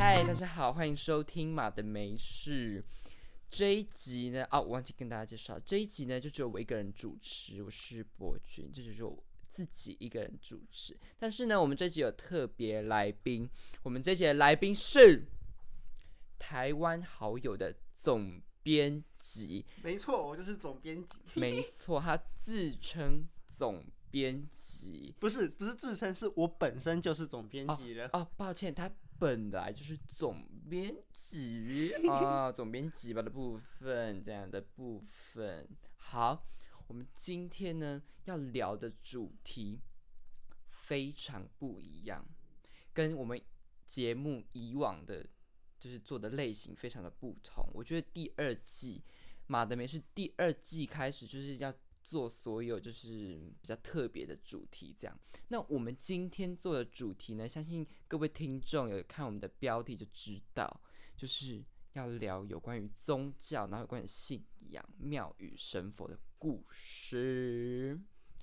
嗨，大家好，欢迎收听马的没事。这一集呢，啊，我忘记跟大家介绍，这一集呢就只有我一个人主持，我是博君，这就是我自己一个人主持。但是呢，我们这集有特别来宾，我们这集的来宾是台湾好友的总编辑，没错，我就是总编辑。没错，他自称总编辑，不是不是自称，是我本身就是总编辑了。哦，抱歉，他本来就是总编辑 啊，总编辑吧的部分，这样的部分。好，我们今天呢要聊的主题非常不一样，跟我们节目以往的，就是做的类型非常的不同。我觉得第二季马德梅是第二季开始就是要做所有就是比较特别的主题，这样。那我们今天做的主题呢，相信各位听众有看我们的标题就知道，就是要聊有关于宗教，然后有关于信仰、庙宇、神佛的故事。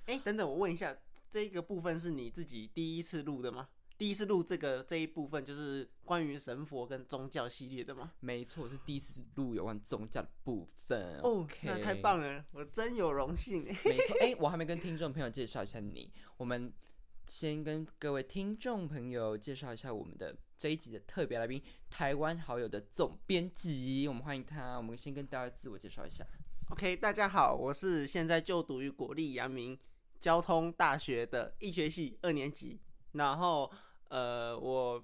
哎、等等，我问一下，这个部分是你自己第一次录的吗？第一次录这个这一部分就是关于神佛跟宗教系列的吗？没错，我是第一次录有关宗教的部分。哦 OK 那太棒了，我真有荣幸。没错，哎、我还没跟听众朋友介绍一下你，我们先跟各位听众朋友介绍一下我们的这一集的特别来宾，台湾好友的总编辑，我们欢迎他。我们先跟大家自我介绍一下。OK，大家好，我是现在就读于国立阳明交通大学的医学系二年级。然后，呃，我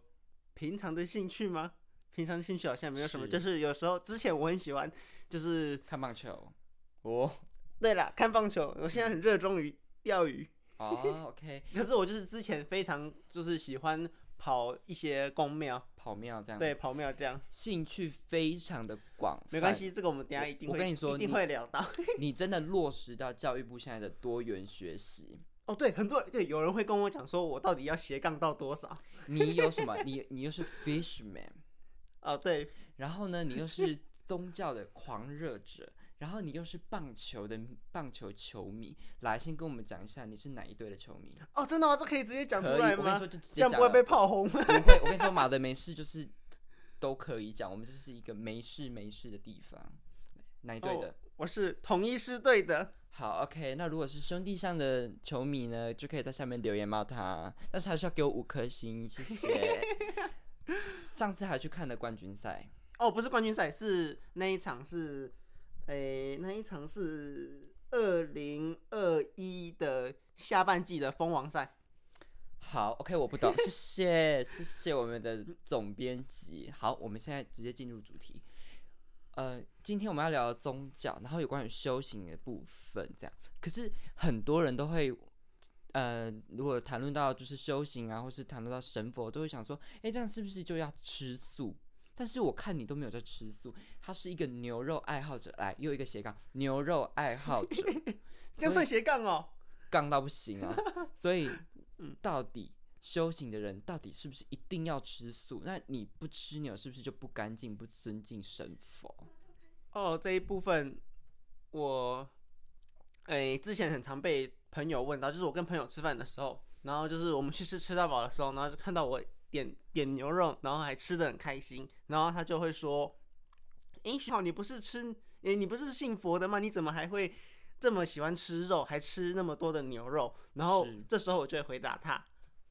平常的兴趣吗？平常的兴趣好像没有什么，是就是有时候之前我很喜欢，就是看棒球，哦，对了，看棒球。我现在很热衷于钓鱼，哦，OK，可是我就是之前非常就是喜欢跑一些公庙，跑庙这样，对，，跑庙这样。兴趣非常的广，没关，系，这个我们等一下一定会，我跟你说一定会聊到。你真的落实到教育部现在的多元学习。哦，对，很多人对有人会跟我讲说，我到底要斜杠到多少？你有什么？你你又是 fishman，哦，对，然后呢，你又是宗教的狂热者，然后你又是棒球的棒球球迷。来，先跟我们讲一下你是哪一队的球迷？哦，真的吗？这可以直接讲出可以，来吗我跟你说？就直接这样不会被炮轰吗？不会，我跟你说，马的没事就是都可以讲，我们这是一个没事没事的地方。哪一队的？哦我是统一师队的。好，OK。那如果是兄弟上的球迷呢，就可以在下面留言骂他，但是还是要给我五颗星，谢谢。上次还去看了冠军赛，哦，不是冠军赛，是那一场是，诶、那一场是二零二一的下半季的封王赛。好，OK，我不懂，谢谢，谢谢我们的总编辑。好，我们现在直接进入主题。呃，今天我们要聊宗教，然后有关于修行的部分，这样。可是很多人都会，呃，如果谈论到就是修行啊，或是谈论到神佛，都会想说，哎，这样是不是就要吃素？但是我看你都没有在吃素，他是一个牛肉爱好者，来又一个斜杠牛肉爱好者，这样算斜杠哦。杠到不行啊！所以，到底修行的人到底是不是一定要吃素？那你不吃牛是不是就不干净、不尊敬神佛？哦，这一部分我，诶、之前很常被朋友问到，就是我跟朋友吃饭的时候，然后就是我们去吃吃到饱的时候，然后就看到我点点牛肉，然后还吃的很开心，然后他就会说：“诶、徐好，你不是吃，诶、你不是信佛的吗？你怎么还会这么喜欢吃肉，还吃那么多的牛肉？”然后这时候我就会回答他：“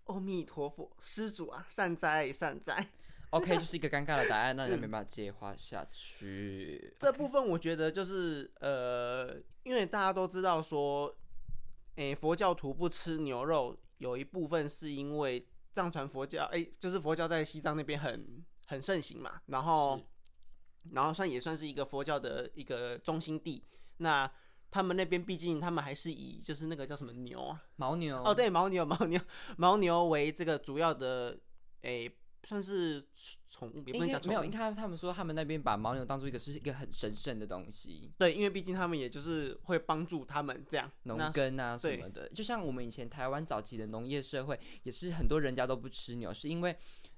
阿弥陀佛，施主啊，善哉善哉。” OK，就是一个尴尬的答案，让人没办法接话下去。这部分我觉得就是呃，因为大家都知道说，诶、佛教徒不吃牛肉，有一部分是因为藏传佛教，诶、就是佛教在西藏那边很很盛行嘛，然后是然后算也算是一个佛教的一个中心地。那他们那边毕竟他们还是以就是那个叫什么牛啊，牦牛哦，对，牦牛，牦牛，牦牛为这个主要的，诶、算是宠物，也不能讲没有，宠物应该他们说他们那边把牦牛当做一个是一个很神圣的东西，对，因为毕竟他们也就是会帮助他们这样。农耕啊什么的。就像我们以前台湾早期的农业社会，也是很多人家都不吃牛，是因为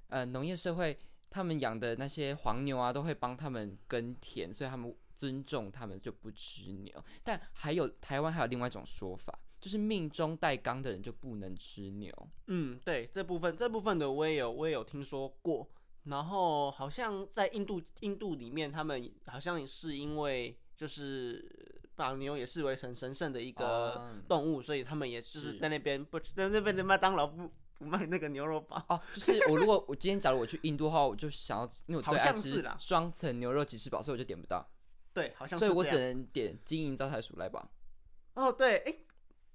呃农业社会他们养的那些黄牛啊，都会帮他们耕田，所以他们尊重他们就不吃牛。但还有台湾还有另外一种说法，就是命中带刚的人就不能吃牛。嗯，对，这部分这部分的我也有我也有听说过。然后好像在印度印度里面，他们好像是因为就是把牛也视为很神圣的一个哦动物，所以他们也是是在那边不在那边的麦当劳不不卖那个牛肉堡。哦，就是我如果我今天假如我去印度的话，我就想要，因为我最爱吃双层牛肉吉士堡，所以我就点不到，对，好像所以我只。能点金银招财鼠来吧。哦，对，哎，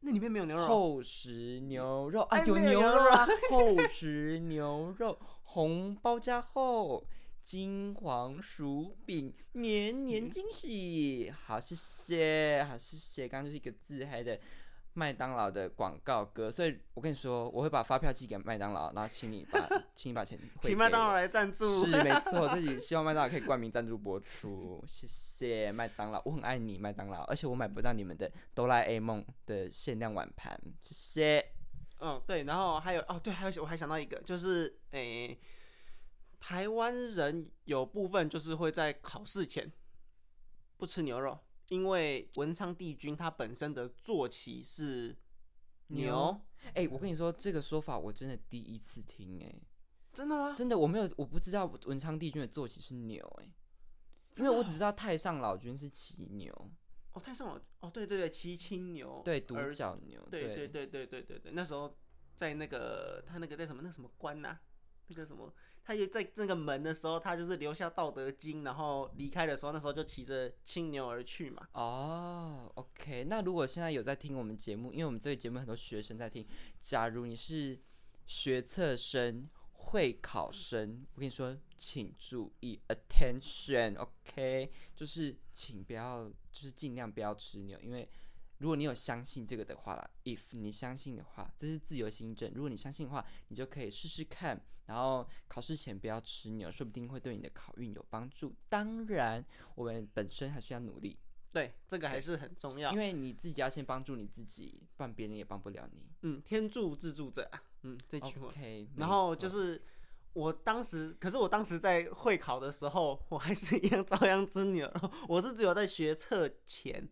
那里面没有牛肉。厚实牛肉啊，哎有牛肉啊，厚实牛肉，红包加厚，金黄薯饼，年年惊喜。好，谢谢，好，谢谢。刚刚就是一个自嗨的麦当劳的广告歌，所以我跟你说，我会把发票寄给麦当劳，然后请你把，请你把钱请麦当劳来赞助。是没错，自己希望麦当劳可以冠名赞助播出，谢谢麦当劳，我很爱你麦当劳，而且我买不到你们的哆啦 A 梦的限量碗盘，谢谢。嗯，对，然后还有哦，对，还有我还想到一个，就是诶，台湾人有部分就是会在考试前不吃牛肉，因为文昌帝君他本身的坐骑是牛，牛。哎、我跟你说这个说法我真的第一次听、哎，真的吗？真的我没有，我不知道文昌帝君的坐骑是牛、哎，因为我只知道太上老君是骑牛，哦，太上老哦，对对对，骑青牛，对，独角牛，对。对对对对对对，那时候在那个他那个在什么那什么关呐、那个什么，他也在那个门的时候，他就是留下《道德经》，然后离开的时候，那时候就骑着青牛而去嘛。哦，OK，那如果现在有在听我们节目，因为我们这个节目很多学生在听，假如你是学测生、会考生，我跟你说，请注意，attention，OK，、就是请不要，就是尽量不要吃牛，因为如果你有相信这个的话啦，if 你相信的话，这是自由心证，如果你相信的话，你就可以试试看，然后考试前不要吃牛，说不定会对你的考运有帮助。当然，我们本身还是要努力。对，这个还是很重要因。为你自己要先帮助你自己，不然别人也帮不了你。嗯，天助自助者啊。嗯，这句话。OK，然后就是我当时，可是我当时在会考的时候，我还是一样照样吃牛肉。我是只有在学测前，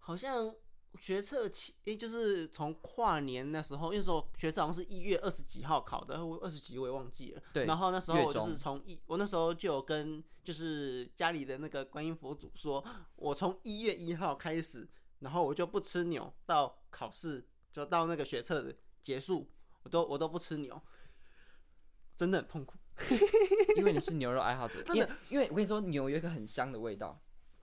好像学测期，诶，就是从跨年那时候，那时候学测好像是一月二十几号考的，我二十几我也忘记了。对然后那时候我就是从一，我那时候就有跟就是家里的那个观音佛祖说，我从一月一号开始，然后我就不吃牛，到考试就到那个学测的结束，我都我都不吃牛，真的很痛苦。因为你是牛肉爱好者，真因为因为我跟你说，牛有一个很香的味道。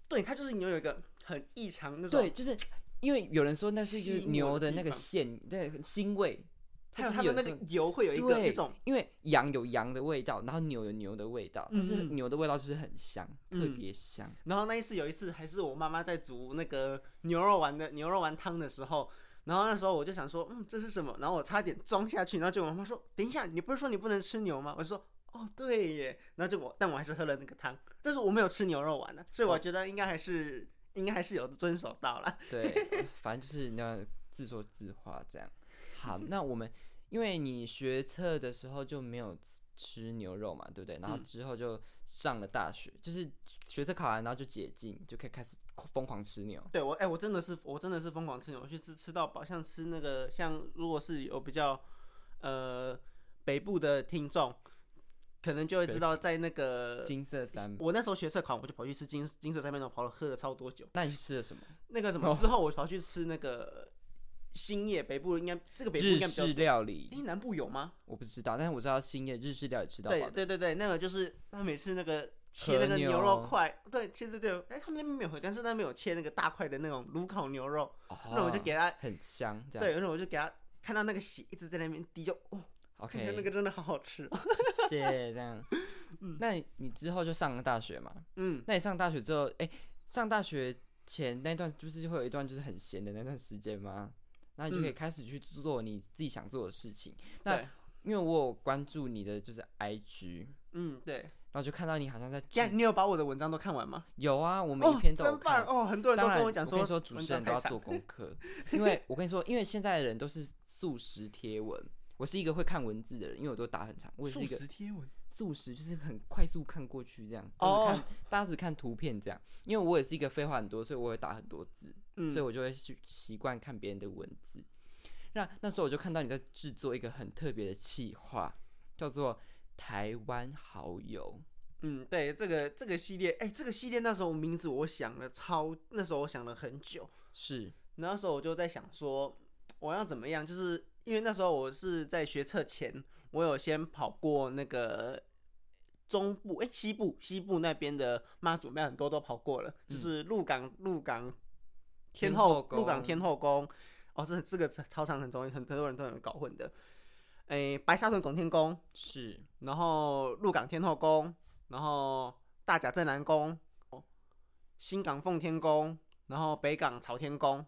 对，它就是牛有一个很异常那种，对，就是因为有人说那是就是牛的那个的地方线，那腥味。还有它的那个油会有一个对一种，因为羊有羊的味道，然后牛有牛的味道，但是嗯牛的味道就是很香，特嗯别香。然后那一次有一次还是我妈妈在煮那个牛肉丸的牛肉丸汤的时候，然后那时候我就想说，嗯，这是什么？然后我差点装下去，然后就我妈妈说，等一下，你不是说你不能吃牛吗？我就说。哦，对耶，然后就我，但我还是喝了那个汤，但是我没有吃牛肉丸呢，所以我哦觉得应该还是、应该还是有遵守到了。对，反正就是你要自说自话这样。好，那我们因为你学测的时候就没有吃吃牛肉嘛，对不对？然后嗯之后就上了大学，就是学测考完，然后就解禁，就可以开始疯狂吃牛。对我，哎、我真的是，我真的是疯狂吃牛，我去吃吃到饱，像吃那个，像如果是有比较呃北部的听众，可能就会知道，在那个金色三，我那时候学社考，我就跑去吃金金色三面钟，跑了喝了超多酒。那你去吃了什么？那个什么之后，我跑去吃那个兴业，北部应该这个北部应日该比较式，料理。哎、，南部有吗？我不知道，但是我知道兴业日式料理吃到对。对对对，那个就是他每次那个切那个牛牛肉块，对，切对对，哎、他们那边没有回甘，是那边有切那个大块的那种卤烤牛肉，那我就哦给他很香，对，然后我就给他看到那个血一直在那边滴，就哦，看起来那个真的好好吃哦。谢谢这样。那你你之后就上了大学嘛？嗯，那你上大学之后，哎、上大学前那段就是会有一段就是很闲的那段时间吗？那你就可以嗯开始去做你自己想做的事情。那，因为我有关注你的就是 IG，嗯，对。然后就看到你好像在你有把我的文章都看完吗？有啊，我每哦一篇，都有看。真棒哦！很多人都跟讲说，跟你说，主持人都要做功课，因为我跟你说，因为现在的人都是速食贴文，我是一个会看文字的人，因为我都打很长，我也是一个贴文。速食就是很快速看过去这样，哦就是看大家只看图片这样。因为我也是一个废话很多，所以我会打很多字，嗯，所以我就会去习惯看别人的文字。那那时候我就看到你在制作一个很特别的企划，叫做台湾好友。嗯，对，这个这个系列，哎、这个系列那时候名字我想了超，那时候我想了很久，是，那时候我就在想说，我要怎么样？就是因为那时候我是在学测前，我有先跑过那个中部，哎、西部西部那边的妈祖庙很多都跑过了，就是鹿港鹿港天天后鹿港天后宫，哦，这这个操场很容易，很很多人都有搞混的。哎、白沙屯拱天宫，是，然后鹿港天后宫，然后大甲镇南宫，新港奉天宫，然后北港朝天宫。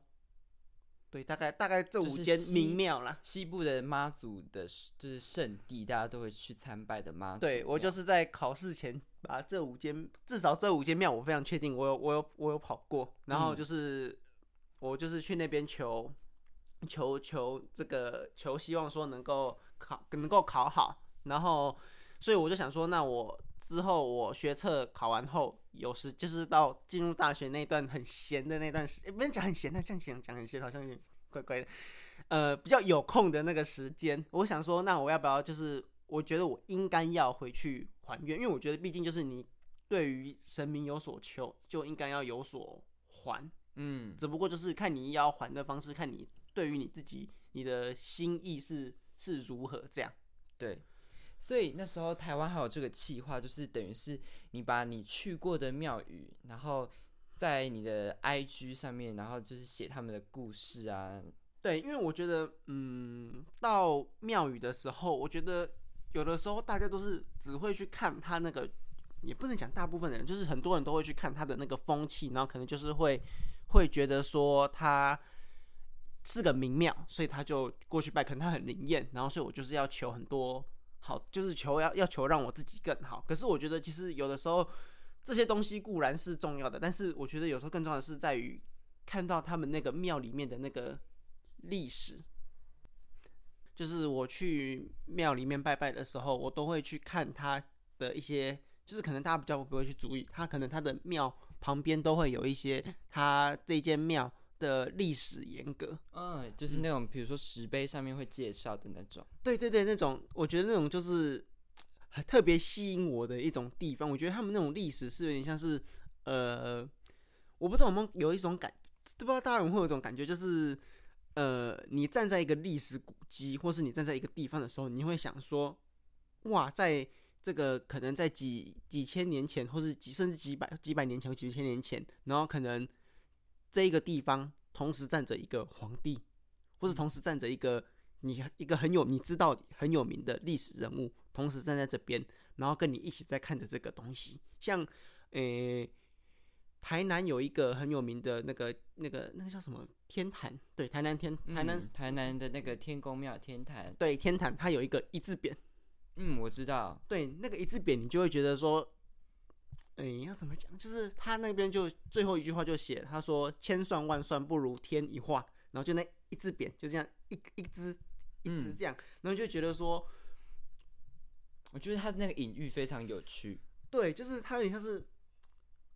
对，大概大概这五间名庙啦。西部的妈祖的，就是圣地，大家都会去参拜的妈祖。对我就是在考试前把这五间，至少这五间庙我非常确定，我有我有我有跑过，然后嗯就是、我就是去那边求求求这个求，希望说能够考能够考好，然后所以我就想说，那我之后我学测考完后，有时就是到进入大学那段很闲的那段时，也不能讲很闲，的这样讲讲很闲好像有点怪怪的。呃，比较有空的那个时间，我想说，那我要不要就是，我觉得我应该要回去还愿，因为我觉得毕竟就是你对于神明有所求，就应该要有所还，嗯，只不过就是看你要还的方式，看你对于你自己你的心意是是如何这样。对。所以那时候台湾还有这个计划，就是等于是你把你去过的庙宇，然后在你的 IG 上面，然后就是写他们的故事啊，对，因为我觉得，嗯，到庙宇的时候，我觉得有的时候大家都是只会去看他那个，也不能讲大部分的人，就是很多人都会去看他的那个风气，然后可能就是会会觉得说他是个名庙，所以他就过去拜，可能他很灵验，然后所以我就是要求很多好，就是求要要求让我自己更好。可是我觉得其实有的时候这些东西固然是重要的，但是我觉得有时候更重要的是在于看到他们那个庙里面的那个历史。就是我去庙里面拜拜的时候，我都会去看他的一些，就是可能大家比较不会去注意，他可能他的庙旁边都会有一些他这间庙的历史严格。嗯，就是那种比如说石碑上面会介绍的那种，对对对，那种我觉得那种就是特别吸引我的一种地方。我觉得他们那种历史是有点像是，呃，我不知道我们有有一种感，不知道大家有没有一种感觉，就是呃，你站在一个历史古迹，或是你站在一个地方的时候，你会想说，哇，在这个可能在几几千年前，或是几甚至几百几百年前或几千年前，然后可能这一个地方同时站着一个皇帝，或者同时站着一个你一个很有你知道很有名的历史人物，同时站在这边，然后跟你一起在看着这个东西。像，诶、台南有一个很有名的那个那个那个叫什么天坛？对，台南天台南、嗯台南的那个天公庙天坛，对天坛，它有一个一字匾。嗯，我知道，对，那个一字匾，你就会觉得说，诶、要怎么讲？就是他那边就最后一句话就写，他说“千算万算不如天一画”，然后就那一字扁就这样一一只一只嗯。这样，然后就觉得说，我觉得他的那个隐喻非常有趣，对，就是他有点像是，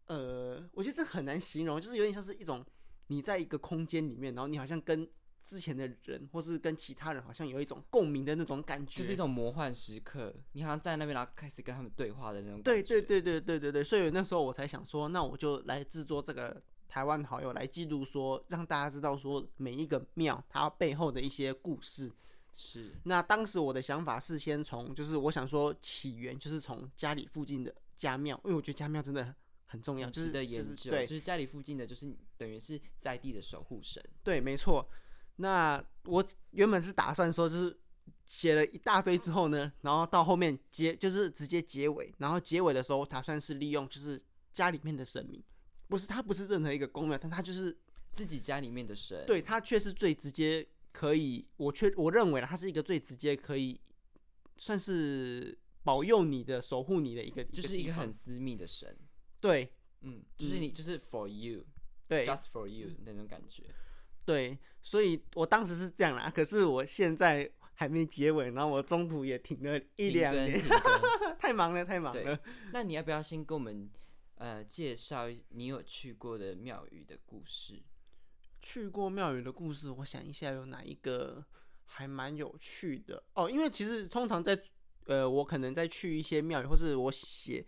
呃，我觉得这很难形容，就是有点像是一种你在一个空间里面，然后你好像跟之前的人，或是跟其他人，好像有一种共鸣的那种感觉，就是一种魔幻时刻，你好像站在那边，然后开始跟他们对话的那种对感觉。对对对对对对，所以那时候我才想说，那我就来制作这个台湾好友，来记录说，让大家知道说每一个庙它背后的一些故事。是，那当时我的想法是先从，就是我想说起源就是从家里附近的家庙，因为我觉得家庙真的很重要，值得研究。就是对就是家里附近的，就是等于是在地的守护神。对，没错。那我原本是打算说，就是写了一大堆之后呢，然后到后面结就是直接结尾，然后结尾的时候打算是利用就是家里面的神明，不是他不是任何一个公庙，但他就是自己家里面的神，，对他却是最直接可以，我确我认为他是一个最直接可以算是保佑你的、守护你的一个，就是一个很私密的神。对嗯，就是你就是 for you，对，just for you 那种感觉。对，所以我当时是这样啦，可是我现在还没结尾，然后我中途也停了一两年，太忙了，太忙了。那你要不要先跟我们呃介绍你有去过的庙宇的故事？去过庙宇的故事，我想一下有哪一个还蛮有趣的哦。因为其实通常在呃，我可能在去一些庙宇，或是我写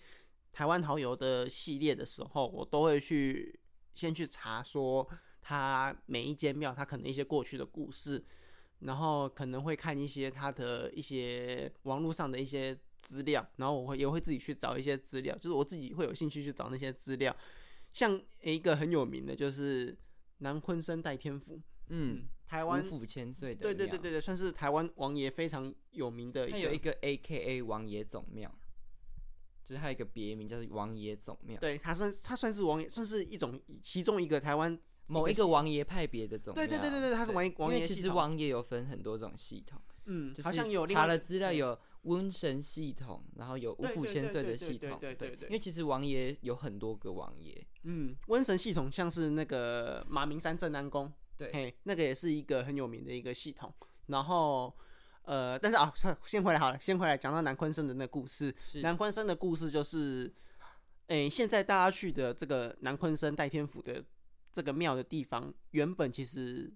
台湾好友的系列的时候，我都会去先去查说它每一间庙他可能一些过去的故事，然后可能会看一些他的一些网络上的一些资料，然后我会也会自己去找一些资料，就是我自己会有兴趣去找那些资料。像一个很有名的就是南昆生代天府，嗯，台湾五府千岁的对对对对对，算是台湾王爷非常有名的一个，它有一个 A K A 王爷总庙，就是它有一个别名叫做王爷总庙，对，他算他算是王爷，算是一种其中一个台湾，某一个王爷派别的总庙。对对对对对，他是王爷王因为其实王爷有分很多种系统，嗯，好像有查了资料有瘟神系统，然后有五府千岁的系统，对对对对因为其实王爷有很多个王爷，嗯，瘟神系统像是那个马明山镇南宫，对嘿，那个也是一个很有名的一个系统。然后，呃，但是啊，算先回来好了，先回来讲到南昆生的那个故事。南昆生的故事就是，哎、现在大家去的这个南昆生代天府的这个庙的地方，原本其实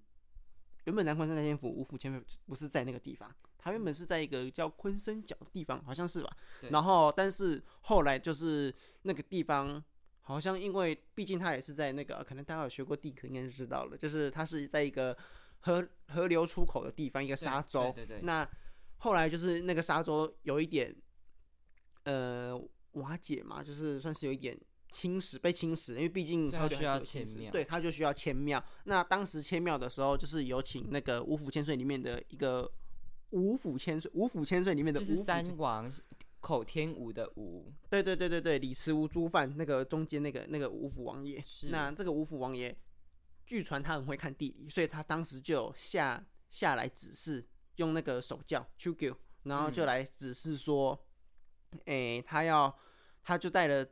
原本南昆生代天府五府千佛不是在那个地方，它原本是在一个叫昆生角的地方，好像是吧？对然后，但是后来就是那个地方，好像因为毕竟它也是在那个，可能大家有学过地壳，应该就知道了，就是它是在一个河河流出口的地方，一个沙洲。对对对，那后来就是那个沙洲有一点，呃，瓦解嘛，就是算是有一点侵蚀，被侵蚀，因为毕竟河流所以它需要对，他就需要千庙。那当时千庙的时候，就是有请那个五府千岁里面的一个五府千岁，五府千岁里面的就是五府三王口天吴的吴，对对对对对，李慈吴诸范那个中间那个那个五府王爷，那这个五府王爷，据传他很会看地理，所以他当时就下下来指示，用那个手教 c h u 然后就嗯。来指示说，哎、他要他就带了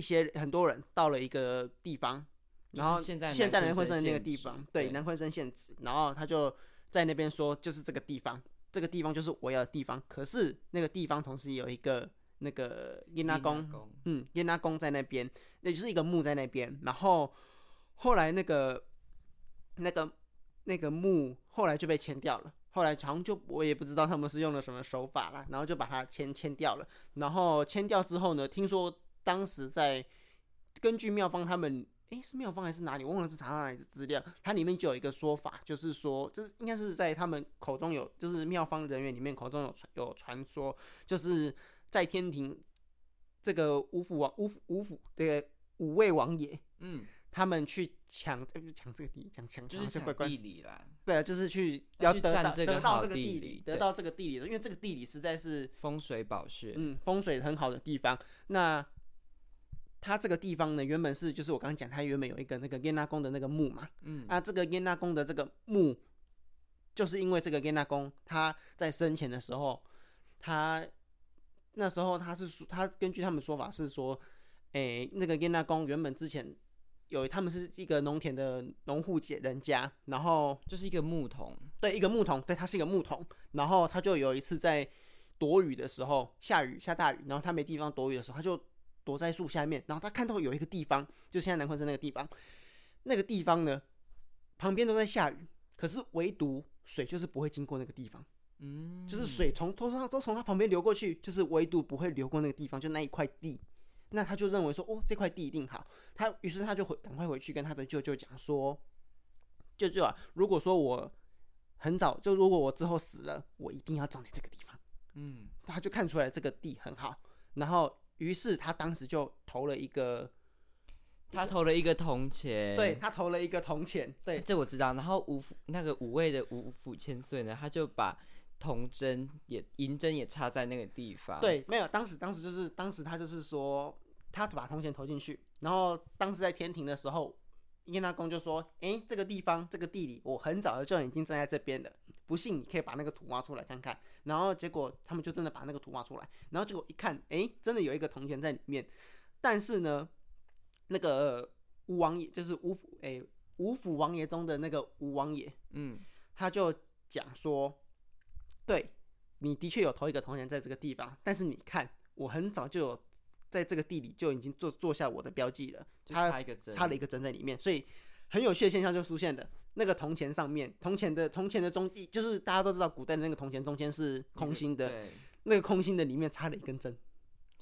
一些很多人到了一个地方，然后现在现在南昆生那个地方，对，对南昆生县址，然后他就在那边说，就是这个地方，这个地方就是我要的地方。可是那个地方同时有一个那个耶拉宫，嗯，耶拉宫在那边，那就是一个墓在那边。然后后来那个那个那个墓后来就被迁掉了。后来好像就我也不知道他们是用了什么手法啦，然后就把它迁迁掉了。然后迁掉之后呢，听说当时在根据妙方他们，诶，是妙方还是哪里？我忘了是查到哪里的资料。它里面就有一个说法，就是说，这应该是在他们口中有，就是妙方人员里面口中有传有传说，就是在天庭这个五府王五府五府的五位王爷，嗯，他们去抢，抢这个地，抢抢就是抢地理啦，对啊，就是去要得到占这个得到这个地理得到这个地理的，因为这个地理实在是风水宝穴，嗯风水很好的地方。那它这个地方呢，原本是就是我刚刚讲，它原本有一个那个耶纳宫的那个墓嘛，嗯，啊，这个耶纳宫的这个墓，就是因为这个耶纳宫他在生前的时候，他那时候他是说，他根据他们说法是说，诶、那个耶纳宫原本之前有他们是一个农田的农户姐人家，然后就是一个木桶，对，一个木桶，对，他是一个木桶。然后他就有一次在躲雨的时候，下雨下大雨，然后他没地方躲雨的时候，他就躲在树下面。然后他看到有一个地方，就现在南昆山那个地方，那个地方呢，旁边都在下雨，可是唯独水就是不会经过那个地方，嗯，就是水从都从都从他旁边流过去，就是唯独不会流过那个地方，就那一块地。那他就认为说，哦，这块地一定好。他于是他就回赶快回去跟他的舅舅讲说，舅舅啊，如果说我很早就如果我之后死了，我一定要葬在这个地方。嗯，他就看出来这个地很好，然后于是他当时就投了一个，他投了一个铜钱，对他投了一个铜钱，对。这我知道。然后五府那个五位的五府千岁呢，他就把铜针也银针也插在那个地方，，对，没有，当时当时就是当时他就是说，他把铜钱投进去，然后当时在天庭的时候，耶纳公就说，诶，这个地方这个地理，我很早就已经站在这边了，不信你可以把那个图挖出来看看。然后结果他们就真的把那个图挖出来，然后结果一看，诶，真的有一个铜钱在里面，但是呢，那个吴王爷就是吴府，诶，吴府王爷中的那个吴王爷，嗯，他就讲说，对你的确有投一个铜钱在这个地方，但是你看，我很早就有在这个地里就已经做做下我的标记了，就他插一个针，插了一个针在里面，所以很有趣的现象就出现了。那个铜钱上面，铜钱的铜钱的中，就是大家都知道，古代的那个铜钱中间是空心的，对，那个空心的里面插了一根针。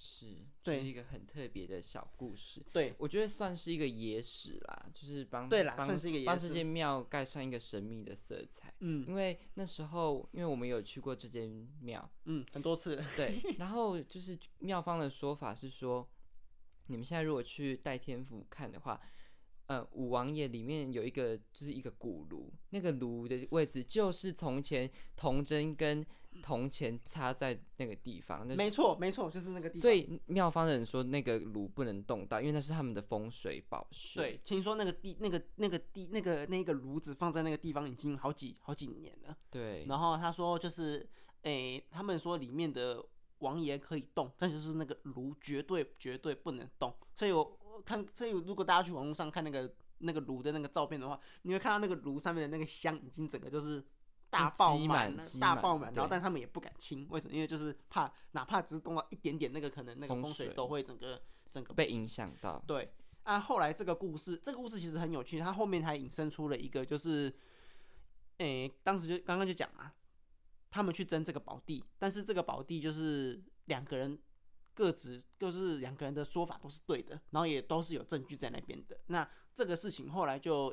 是，对就是一个很特别的小故事。对，我觉得算是一个野史啦，就是帮对啦帮算是一个野史帮这间庙盖上一个神秘的色彩。嗯因为那时候，因为我们有去过这间庙，嗯，很多次。对，然后就是庙方的说法是说，你们现在如果去代天府看的话，呃，五王爷里面有一个就是一个古炉，那个炉的位置就是从前铜针跟铜钱插在那个地方，那没错，没错，就是那个地方。所以妙方的人说那个炉不能动到，因为那是他们的风水宝穴。对，听说那个地、那个、那个地、那个那个炉子放在那个地方已经好几好几年了。对，然后他说，就是，诶、他们说里面的王爷可以动，但就是那个炉绝对绝对不能动。所以我我看，所以如果大家去网络上看那个那个炉的那个照片的话，你会看到那个炉上面的那个香已经整个就是大爆积满大爆满，然后但他们也不敢清，为什么？因为就是怕，哪怕只是动到一点点，那个可能那个风风水水都会整个整个被影响到。对啊，后来这个故事，这个故事其实很有趣，它后面还引申出了一个，就是，诶、当时就刚刚就讲嘛，他们去争这个宝地，但是这个宝地就是两个人各自就是两个人的说法都是对的，然后也都是有证据在那边的。那这个事情后来就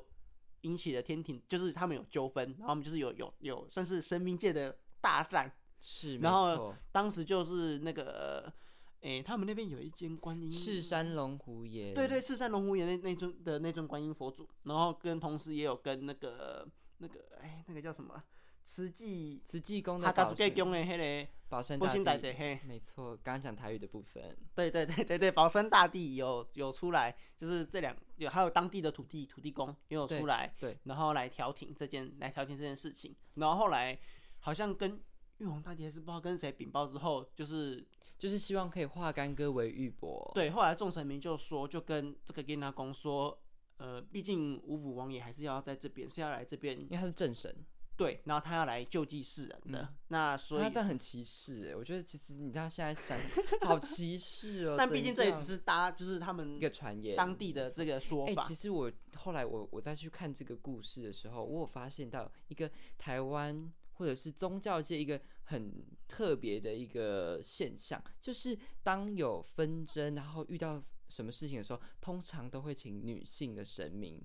引起了天庭，就是他们有纠纷，然后我们就是有有有算是神明界的大战。是，然后当时就是那个，诶、他们那边有一间观音赤山龙虎爷，对对，赤山龙虎岩那那尊的那尊观音佛祖，然后跟同时也有跟那个那个哎那个叫什么慈济慈济宫哈的保生的迄个保生大帝，大帝嘿，没错，刚刚讲台语的部分，对对对对对，保生大帝有有出来，就是这两有还有当地的土地土地公也有对出来，对，然后来调停这件来调停这件事情，然后后来好像跟玉皇大帝还是不知道跟谁禀报之后，就是就是希望可以化干戈为玉帛。对，后来众神明就说，就跟这个跟他公说，呃，毕竟五府王爷还是要在这边，是要来这边因为他是正神，对，然后他要来救济世人的，那所以他这样很歧视哎，我觉得其实你看现在想想，好歧视哦。但毕竟这也只是搭，就是他们一个传言，当地的这个说法哎、法。其实我后来我我再去看这个故事的时候，我有发现到一个台湾或者是宗教界一个很特别的一个现象，就是当有纷争，然后遇到什么事情的时候，通常都会请女性的神明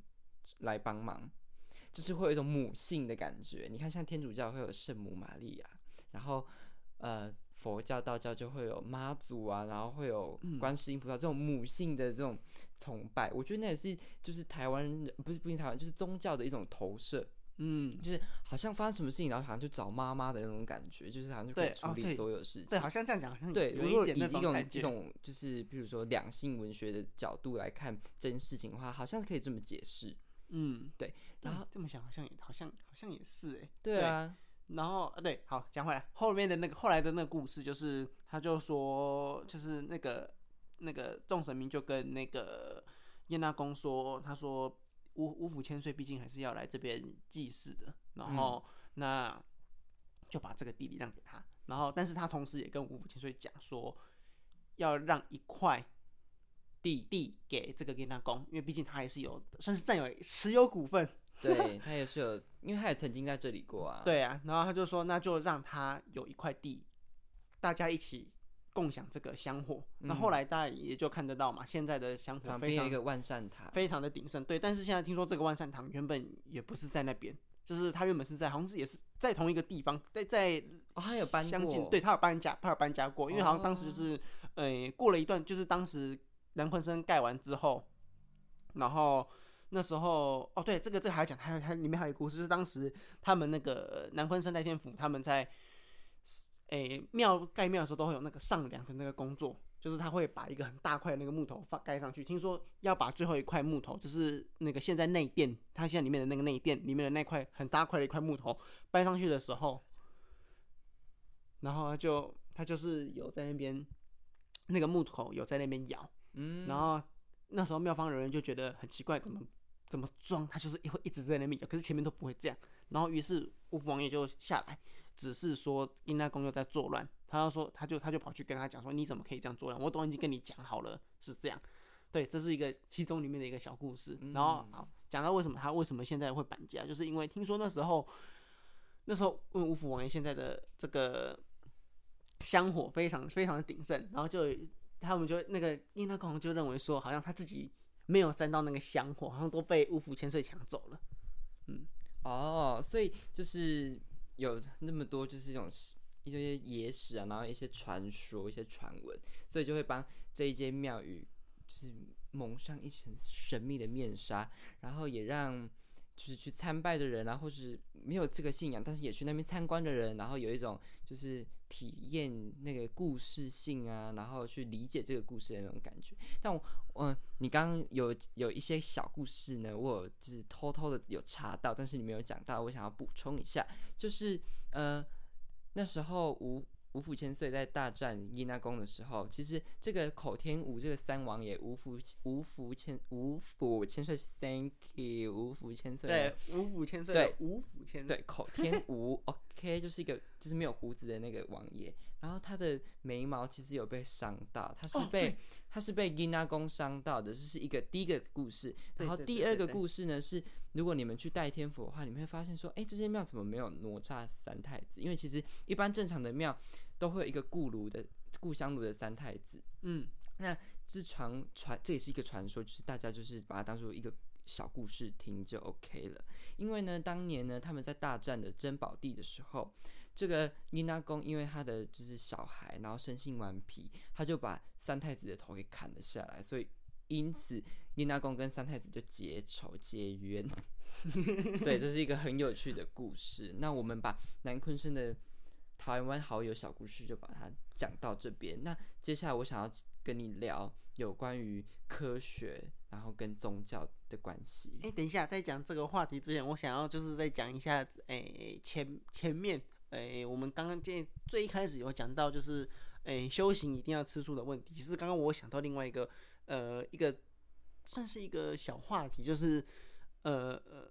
来帮忙，就是会有一种母性的感觉。你看，像天主教会有圣母玛利亚，然后呃。佛教、道教就会有妈祖啊，然后会有观世音菩萨这种母性的这种崇拜，我觉得那也是就是台湾人不是不是台湾，就是宗教的一种投射，嗯，就是好像发生什么事情，然后好像就找妈妈的那种感觉，就是好像就可以处理所有事情。对，好像这样讲，好像对，如果以一种一种感觉。种就是比如说两性文学的角度来看这件事情的话，好像可以这么解释。嗯，对，然后嗯这么想好像也好像好像也是哎。对啊，然后呃对，好讲回来，后面的那个后来的那个故事就是，他就说，就是那个那个众神明就跟那个燕纳公说，他说五五府千岁毕竟还是要来这边祭祀的，然后、那就把这个地理让给他，然后但是他同时也跟五府千岁讲说，要让一块地地给这个燕纳公，因为毕竟他也是有算是占有持有股份，对他也是有，因为他也曾经在这里过啊。，对啊，然后他就说，那就让他有一块地，大家一起共享这个香火。那、后来大家也就看得到嘛，现在的香火非常一个万善堂，非常的鼎盛。对，但是现在听说这个万善堂原本也不是在那边，就是他原本是在好像是也是在同一个地方，在在哦，他有搬相近，过，对他有搬家，他有搬家过，因为好像当时哦就是，呃，过了一段，就是当时南昆生盖完之后，然后那时候，哦，对，这个这个还要讲，还有它里面还有一个故事，就是当时他们那个南昆生代天府他们在，诶庙盖庙的时候都会有那个上梁的那个工作。就是他会把一个很大块的那个木头放盖上去，听说要把最后一块木头，就是那个现在内殿，它现在里面的那个内殿里面的那块很大块的一块木头搬上去的时候，然后就他就是有在那边那个木头有在那边摇，嗯，然后那时候妙方人员就觉得很奇怪，怎么怎么装他就是会一直在那边摇，可是前面都不会这样。然后于是巫府王爷就下来，只是说殷那公又在作乱，他要说他就他就跑去跟他讲说你怎么可以这样作乱？我都已经跟你讲好了是这样。对，这是一个其中里面的一个小故事。然后好讲到为什么他为什么现在会搬家，就是因为听说那时候那时候问吴府王爷现在的这个香火非常非常的鼎盛，然后就他们就那个印那公就认为说，好像他自己没有沾到那个香火，好像都被五福千岁抢走了。嗯哦，所以就是有那么多就是一种一些野史啊，然后一些传说、一些传闻，所以就会帮这一间庙宇就是蒙上一层神秘的面纱，然后也让就是去参拜的人啊，或是没有这个信仰但是也去那边参观的人，然后有一种就是体验那个故事性啊，然后去理解这个故事的那种感觉。但我嗯，你刚刚有有一些小故事呢，我有就是偷偷的有查到，但是你没有讲到，我想要补充一下，就是呃那时候吴吴府千岁在大战伊那宫的时候，其实这个口天吴这个三王爷五府五府千五府千岁，Thank you，五府千岁，对，五府千岁，对。五府千岁，对，口天吴，OK，就是一个就是没有胡子的那个王爷，然后他的眉毛其实有被伤到，他是哦被、对。他是被伊那宫伤到的，这是一个第一个故事。然后第二个故事呢是，如果你们去代天府的话，你们会发现说，哎，这些庙怎么没有哪吒三太子？因为其实一般正常的庙都会有一个故炉的故乡炉的三太子，嗯，那这传传，这也是一个传说，就是大家就是把它当做一个小故事听就 OK 了。因为呢，当年呢他们在大战的珍宝地的时候，这个妮娜公因为他的就是小孩，然后生性顽皮，他就把三太子的头给砍了下来，所以因此伊那公跟三太子就结仇结冤。对，这是一个很有趣的故事。那我们把南昆生的台湾好友小故事就把它讲到这边。那接下来我想要跟你聊有关于科学，然后跟宗教的关系。哎、等一下，在讲这个话题之前，我想要就是再讲一下，哎、前前面，哎、我们刚刚最最一开始有讲到，就是，哎、修行一定要吃素的问题。其实刚刚我想到另外一个，呃，一个算是一个小话题，就是，呃呃，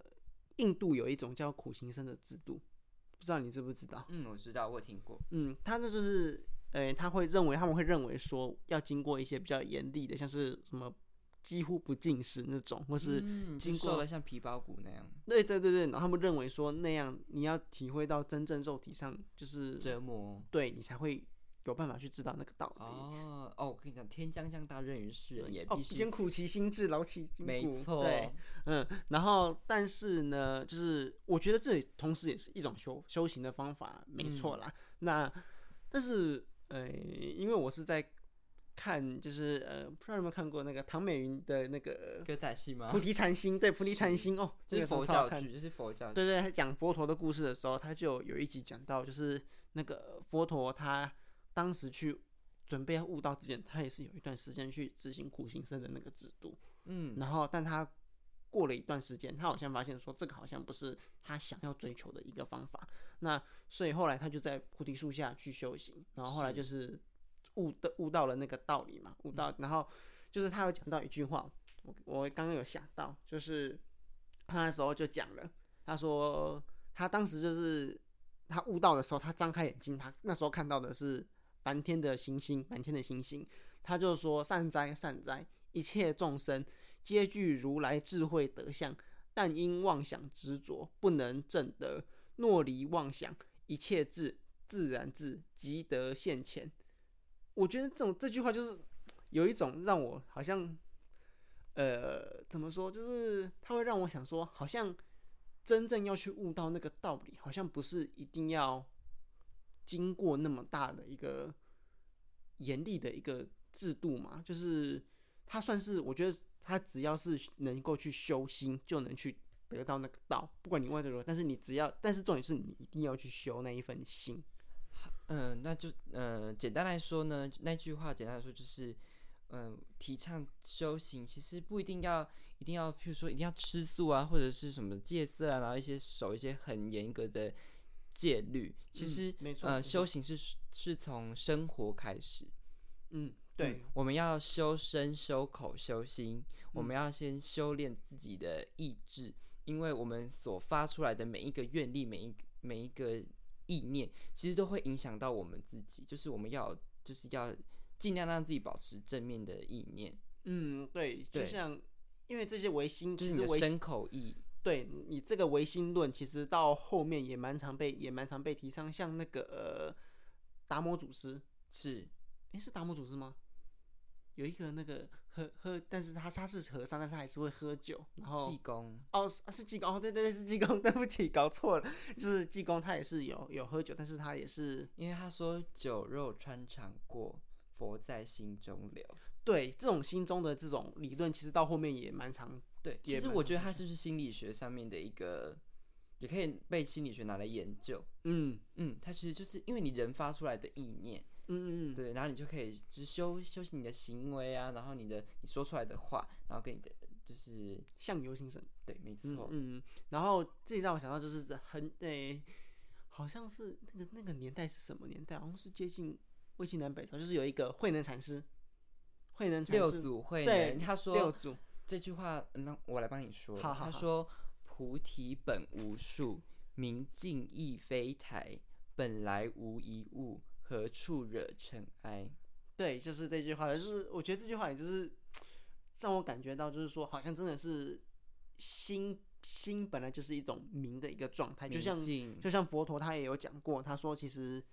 印度有一种叫苦行僧的制度，不知道你知不知道？嗯，我知道，我听过。嗯，他这就是，呃，他会认为他们会认为说，要经过一些比较严厉的，像是什么几乎不进食那种，或是嗯，经过就瘦的像皮包骨那样对对对对，然后他们认为说那样你要体会到真正肉体上，就是折磨。对你才会有办法去知道那个道理。哦哦，我跟你讲，天将降大任于斯人也，先苦其心志，劳其筋骨。没错。对，嗯，然后但是呢，就是我觉得这也同时也是一种修修行的方法，没错嗯啦。那但是呃，因为我是在看，就是呃，不知道有没有看过那个唐美云的那个歌仔戏吗菩？提禅心，对，菩提禅心哦，就是佛教剧，就是佛教剧。对对，他讲佛陀的故事的时候，他就有一集讲到，就是那个佛陀他当时去准备要悟道之前，他也是有一段时间去执行苦行僧的那个制度，嗯，然后但他过了一段时间，他好像发现说这个好像不是他想要追求的一个方法，那所以后来他就在菩提树下去修行，然后后来就是悟的悟到了那个道理嘛，悟到，然后就是他有讲到一句话，我我刚刚有想到，就是他那时候就讲了，他说他当时就是他悟到的时候，他张开眼睛，他那时候看到的是满天的星星，满天的星星，他就说善哉善哉，一切众生皆具如来智慧德相，但因妄想执着，不能证得。若离妄想，一切智自然智，即得现前。我觉得这种这句话就是有一种让我好像，呃，怎么说？就是他会让我想说，好像真正要去悟到那个道理，好像不是一定要经过那么大的一个严厉的一个制度嘛。就是它算是，我觉得它只要是能够去修心，就能去得到那个道。不管你外在如何，但是你只要，但是重点是你一定要去修那一份心。嗯，那就嗯，简单来说呢，那句话简单来说就是，嗯，提倡修行其实不一定要一定要，譬如说一定要吃素啊，或者是什么戒色啊，然后一些守一些很严格的戒律。其实，呃，没错没错修行是是从生活开始。嗯，对，我们要修身、修口、修心，我们要先修炼自己的意志，因为我们所发出来的每一个愿力、每一每一个意念，其实都会影响到我们自己。就是我们要，就是要尽量让自己保持正面的意念，嗯，对，就像因为这些唯心，就其实唯是你的身口意。对你这个唯心论，其实到后面也蛮常被也蛮常被提倡，像那个呃达摩祖师，是诶，是达摩祖师吗？有一个那个喝喝，但是他他是和尚，但是他还是会喝酒，然后济公，哦是济公，哦对对对是济公，对不起搞错了，就是济公他也是有有喝酒，但是他也是因为他说酒肉穿肠过，佛在心中留。对这种心中的这种理论，其实到后面也蛮常对，其实我觉得它就是心理学上面的一个，也可以被心理学拿来研究。嗯嗯，它其实就是因为你人发出来的意念，嗯嗯嗯对，然后你就可以就是修修行你的行为啊，然后你的你说出来的话，然后跟你的就是相由心生。对，没嗯错，嗯，然后这让我想到就是很诶、好像是那个那个年代是什么年代？好像是接近魏晋南北朝，就是有一个慧能禅师，慧能禅六师祖慧对能他说六祖，这句话，嗯那我来帮你说。好好好他说：“菩提本无树，明镜亦非台，本来无一物，何处惹尘埃。对，就是这句话，就是我觉得这句话也就是让我感觉到，就是说好像真的是心心本来就是一种明的一个状态，就像就像佛陀他也有讲过，他说其实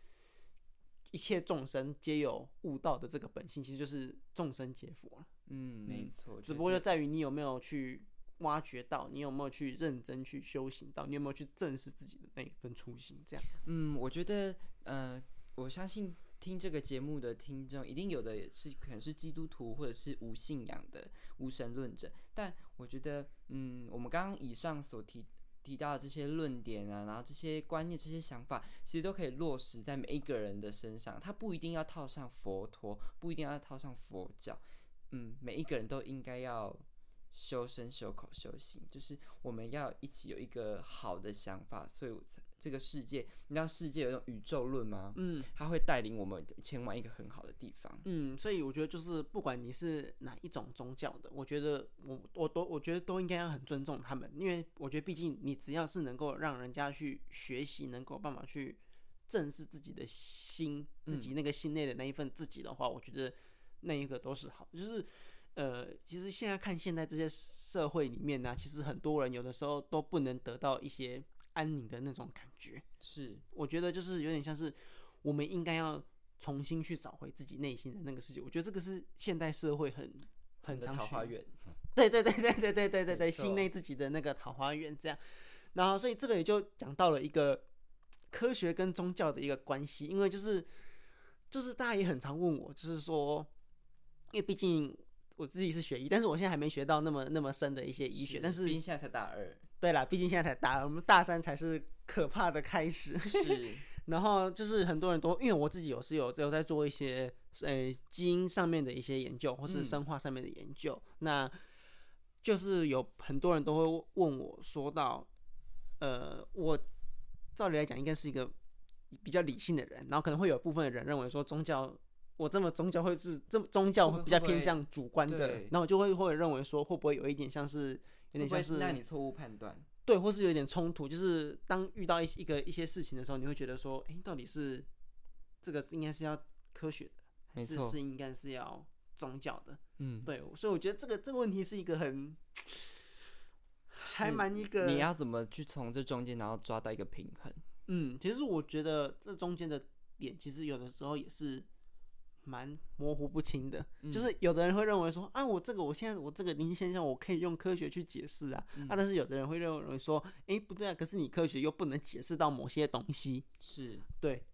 一切众生皆有悟道的这个本性，其实就是众生皆佛了。嗯，没错，只不过就在于你有没有去挖掘到，你有没有去认真去修行到，你有没有去正视自己的那一份初心，这样。嗯，我觉得，呃，我相信听这个节目的听众，一定有的也是可能是基督徒或者是无信仰的无神论者。但我觉得，嗯，我们刚刚以上所提提到的这些论点啊，然后这些观念、这些想法，其实都可以落实在每一个人的身上。他不一定要套上佛陀，不一定要套上佛教。嗯，每一个人都应该要修身、修口、修行，就是我们要一起有一个好的想法，所以我才这个世界，你知道世界有一种宇宙论吗？嗯它会带领我们前往一个很好的地方。嗯，所以我觉得就是不管你是哪一种宗教的，我觉得我我都我觉得都应该要很尊重他们，因为我觉得毕竟你只要是能够让人家去学习，能够办法去正视自己的心，自己那个心内的那一份自己的话，我觉得那一个都是好。就是呃，其实现在看现在这些社会里面呢、其实很多人有的时候都不能得到一些安宁的那种感觉。是，我觉得就是有点像是我们应该要重新去找回自己内心的那个世界。我觉得这个是现代社会很很的常需要桃花源。对对对对对对对对对，心内自己的那个桃花源这样。然后，所以这个也就讲到了一个科学跟宗教的一个关系，因为就是就是大家也很常问我，就是说，因为毕竟我自己是学医，但是我现在还没学到那么那么深的一些医学，但是现在才大二。对啦，毕竟现在才大，我们大三才是可怕的开始。是，然后就是很多人都，因为我自己有是有有在做一些呃基因上面的一些研究，或是嗯生化上面的研究，那就是有很多人都会问我说到，呃，我照理来讲应该是一个比较理性的人，然后可能会有部分的人认为说宗教。我这么宗教会是这么宗教会比较偏向主观的，对然后我就会会认为说会不会有一点像是有点像是让你错误判断？对，或是有点冲突，就是当遇到一一个一些事情的时候，你会觉得说，诶，到底是这个应该是要科学的，还是是应该是要宗教的？嗯，对，所以我觉得这个这个问题是一个很还蛮一个你要怎么去从这中间，然后抓到一个平衡？嗯，其实我觉得这中间的点，其实有的时候也是蛮模糊不清的。嗯就是有的人会认为说，啊，我这个我现在我这个灵异现象，我可以用科学去解释啊，嗯啊，但是有的人会认为说，诶，不对啊，可是你科学又不能解释到某些东西。是，对，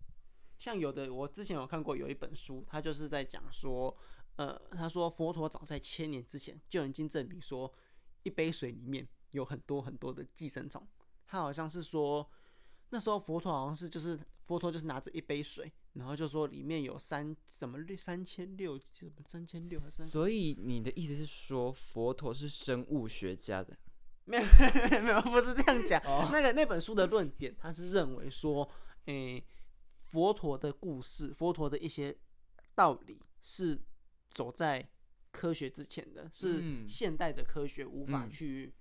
像有的我之前有看过有一本书，他就是在讲说，呃，他说佛陀早在千年之前就已经证明说，一杯水里面有很多很多的寄生虫。他好像是说，那时候佛陀好像是就是佛陀就是拿着一杯水，然后就说里面有三什么六三千六什么三千六还是三所以你的意思是说，佛陀是生物学家的？没有 没有不是这样讲。哦那个那本书的论点，他是认为说，诶、佛陀的故事，佛陀的一些道理是走在科学之前的，是嗯现代的科学无法嗯去，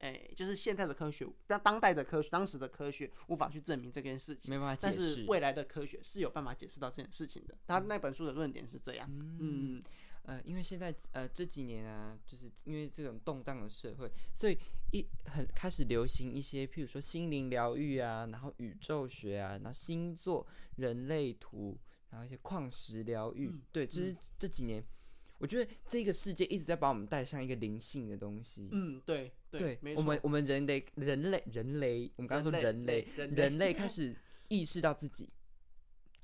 诶、就是现在的科学，当当代的科学，当时的科学无法去证明这件事情。没办法解但是释。未来的科学是有办法解释到这件事情的。他那本书的论点是这样，嗯嗯，呃，因为现在呃这几年啊，就是因为这种动荡的社会，所以一很开始流行一些，譬如说心灵疗愈啊，然后宇宙学啊，然后星座、人类图、然后一些矿石疗愈，嗯对，就是这几年，我觉得这个世界一直在把我们带上一个灵性的东西。嗯，对没错，我们我们人类人类人类，我们刚刚说人人类类人类开 始意识到自己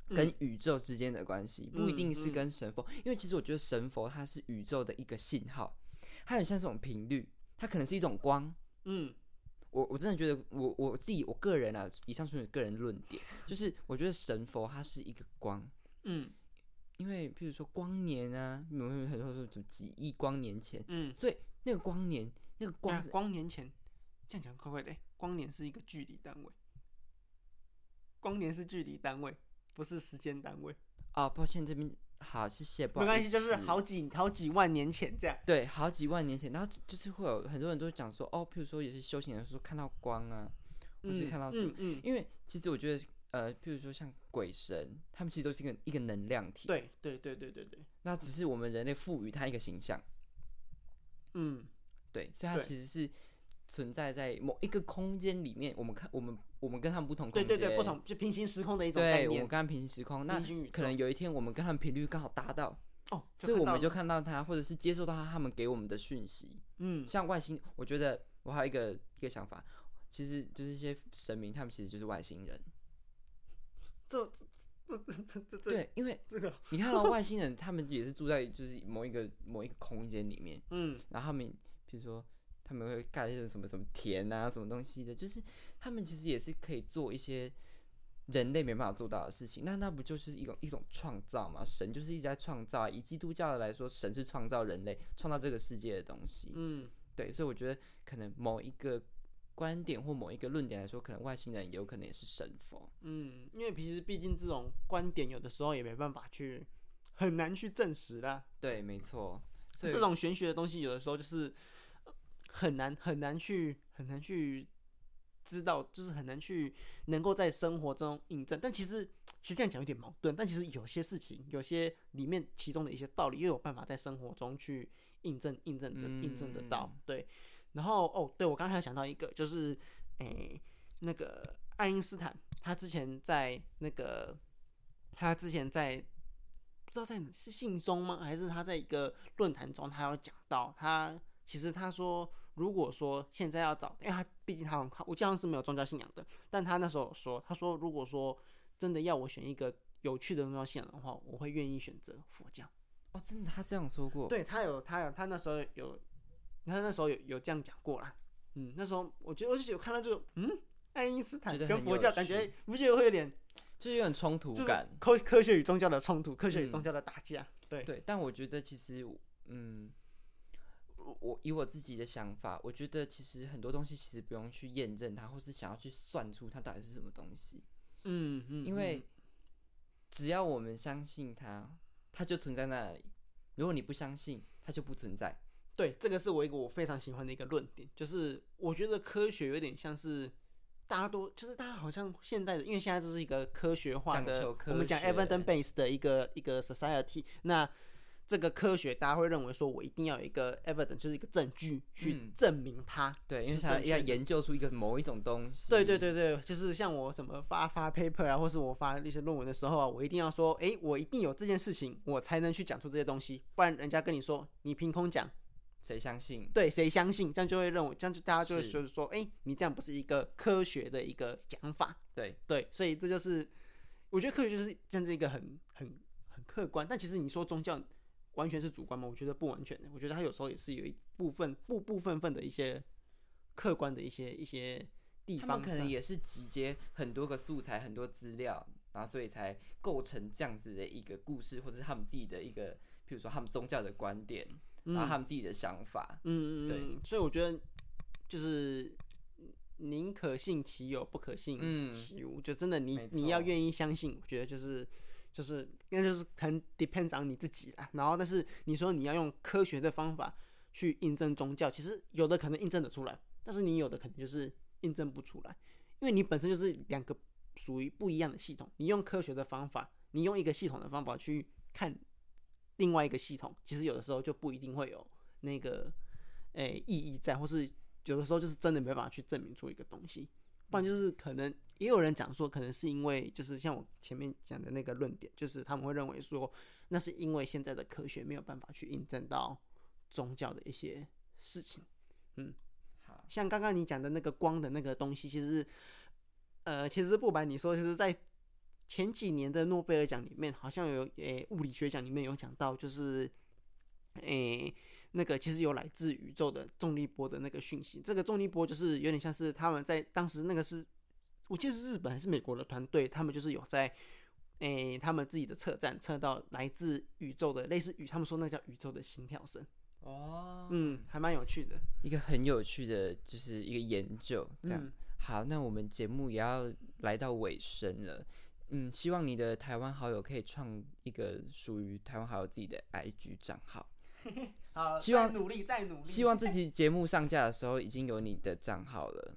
跟嗯宇宙之间的关系，不一定是嗯跟神佛，因为其实我觉得神佛它是宇宙的一个信号，它很像这种频率，它可能是一种光。嗯。我我真的觉得我我自己我个人啊，以上是我个人论点，就是我觉得神佛它是一个光，嗯因为譬如说光年啊，你们会很多说什么几亿光年前，嗯，所以那个光年那个光光光年前这样讲怪怪的欸，光年是一个距离单位，光年是距离单位，不是时间单位。啊，抱歉这边好谢谢，不好意没关系，就是好几好几万年前这样。对，好几万年前，然后就就是会有很多人都讲说，哦，譬如说也是修行人说看到光啊，或是嗯看到什么，嗯嗯，因为其实我觉得，呃，譬如说像鬼神，他们其实都是一个一个能量体，，对对对对对对，那只是我们人类赋予它一个形象，嗯对，所以它其实是存在在某一个空间里面，我们看我们我们跟他们不同空间，对对对，不同就平行时空的一种概对，我们念跟。他们平行时空，那可能有一天我们跟他们频率刚好搭到，哦，所以我们就看看到他，或者是接受到他他们给我们的讯息，嗯像外星，我觉得我还有一个一个想法，其实就是一些神明，他们其实就是外星人。这这这这这这对，因为 这个 你看到外星人，他们也是住在就是某一个某一个空间里面，嗯然后他们比如说他们会盖一些什么什么田啊，什么东西的，就是他们其实也是可以做一些人类没办法做到的事情。那那不就是一种一种创造嘛？神就是一直在创造啊。以基督教的来说，神是创造人类、创造这个世界的东西。嗯对，所以我觉得可能某一个观点或某一个论点来说，可能外星人有可能也是神佛。嗯，因为其实毕竟这种观点有的时候也没办法去很难去证实啦。对，没错。所以这种玄学的东西，有的时候就是呃很难很难去很难去知道，就是很难去能够在生活中印证。但其实其实这样讲有点矛盾，但其实有些事情，有些里面其中的一些道理，又有办法在生活中去印证、印证的、印证得到嗯。对，然后哦，对我刚才想到一个，就是诶、那个爱因斯坦，他之前在那个他之前在不知道在是信中吗？还是他在一个论坛中，他有讲到，他其实他说，如果说现在要找，因为他毕竟他我记得是没有宗教信仰的，但他那时候有说，他说如果说真的要我选一个有趣的宗教信仰的话，我会愿意选择佛教。哦，真的他这样说过。对他有他有他那时候有，他那时候有有这样讲过啦。嗯，那时候我觉得我就有看到就嗯，爱因斯坦跟佛教感觉不觉得会有点就是有点冲突感。科科学与宗教的冲突，科学与嗯宗教的打架。对，对，但我觉得其实，嗯，我我以我自己的想法，我觉得其实很多东西其实不用去验证它，或是想要去算出它到底是什么东西，嗯嗯，因为只要我们相信它，它就存在那里；如果你不相信，它就不存在。对，这个是我一个我非常喜欢的一个论点，就是我觉得科学有点像是大家都就是大家好像现代的，因为现在这是一个科学化的我们讲 evidence base 的一个一个 society，那这个科学大家会认为说我一定要有一个 evidence，就是一个证据去嗯证明它。对，因为要正确的研究出一个某一种东西。对对对对，就是像我什么发发 paper 啊，或是我发一些论文的时候啊，我一定要说，诶，我一定有这件事情，我才能去讲出这些东西，不然人家跟你说你凭空讲，谁相信？对，谁相信？这样就会认为，这样就大家就会就是说，哎、你这样不是一个科学的一个讲法。对对，所以这就是我觉得科学就是这样子一个很很很客观，但其实你说宗教完全是主观吗？我觉得不完全的，我觉得它有时候也是有一部分部部分分的一些客观的一些一些地方可能也是集结很多个素材、很多资料，然后所以才构成这样子的一个故事，或者是他们自己的一个，比如说他们宗教的观点，然后他们自己的想法。嗯嗯对嗯，所以我觉得就是宁可信其有，不可信嗯其无。就真的你你要愿意相信，我觉得就是就是那就是很 depends on 你自己啦。然后，但是你说你要用科学的方法去印证宗教，其实有的可能印证得出来，但是你有的可能就是印证不出来，因为你本身就是两个属于不一样的系统。你用科学的方法，你用一个系统的方法去看另外一个系统，其实有的时候就不一定会有那个诶、意义在，或是有的时候就是真的没办法去证明出一个东西，不然就是可能也有人讲说，可能是因为就是像我前面讲的那个论点，就是他们会认为说，那是因为现在的科学没有办法去印证到宗教的一些事情。嗯，好，像刚刚你讲的那个光的那个东西，其实，呃，其实不瞒你说，就是，在前几年的诺贝尔奖里面，好像有诶、物理学奖里面有讲到，就是诶、那个其实有来自宇宙的重力波的那个讯息。这个重力波就是有点像是他们在当时那个是，我记得是日本还是美国的团队，他们就是有在诶、他们自己的测站测到来自宇宙的类似宇，他们说那叫宇宙的心跳声。哦，嗯，还蛮有趣的。一个很有趣的，就是一个研究，这样。嗯好，那我们节目也要来到尾声了。嗯，希望你的台湾好友可以创一个属于台湾好友自己的 IG 账号。好，希望再努力，再努力。希望这期节目上架的时候已经有你的账号了。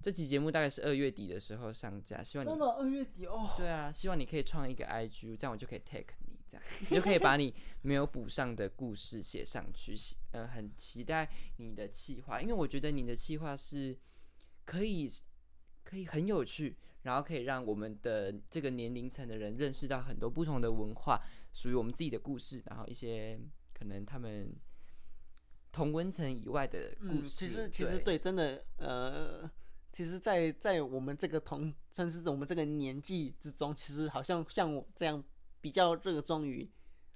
这期节目大概是二月底的时候上架，希望你真的二月底哦。对啊，希望你可以创一个 IG，这样我就可以 take 你，这样你就可以把你没有补上的故事写上去。喜呃，很期待你的企划，因为我觉得你的企划是可以可以很有趣，然后可以让我们的这个年龄层的人认识到很多不同的文化，属于我们自己的故事，然后一些可能他们同温层以外的故嗯，事。其实其实对，真的呃，其实在，在我们这个同，甚至是我们这个年纪之中，其实好像像我这样比较热衷于，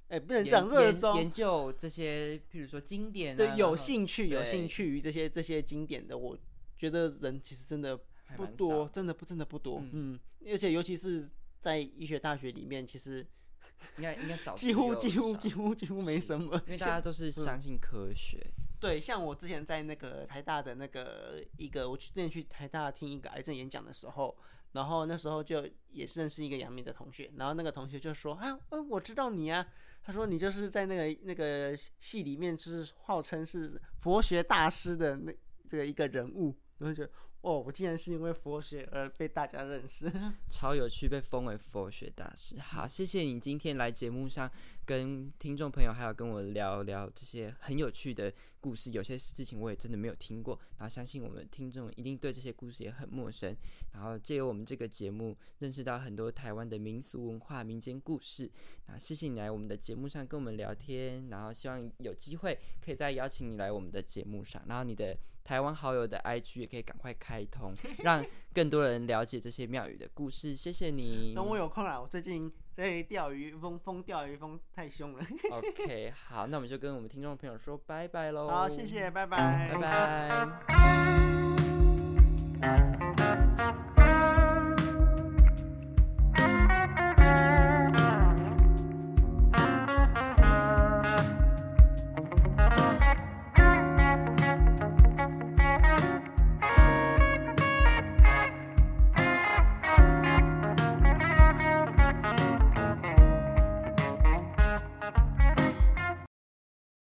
哎、不能研讲热研衷，研究这些，譬如说经典、啊，对，有兴趣有兴趣于这些这些经典的，我觉得人其实真的不多，少真的不真的不多，嗯。嗯，而且尤其是在医学大学里面，其实应该应该少几乎几乎几乎几乎没什么，因为大家都是相信科学。对，像我之前在那个台大的那个一个，我去之前去台大听一个癌症演讲的时候，然后那时候就也是认识一个杨明的同学，然后那个同学就说啊，嗯，我知道你啊，他说你就是在那个那个系里面，就是号称是佛学大师的那这个一个人物，我就觉得哦，我竟然是因为佛学而被大家认识，超有趣，被封为佛学大师。好，谢谢你今天来节目上跟听众朋友还有跟我聊聊这些很有趣的故事。有些事情我也真的没有听过，然后相信我们听众一定对这些故事也很陌生。然后借由我们这个节目，认识到很多台湾的民俗文化、民间故事。那谢谢你来我们的节目上跟我们聊天，然后希望有机会可以再邀请你来我们的节目上，然后你的台湾好友的 IG 也可以赶快开通，让更多人了解这些庙宇的故事。谢谢你。等我有空了，我最近对钓鱼风风钓鱼风太凶了。Ok 好那我们就跟我们听众朋友说拜拜喽。好谢谢拜拜。拜拜。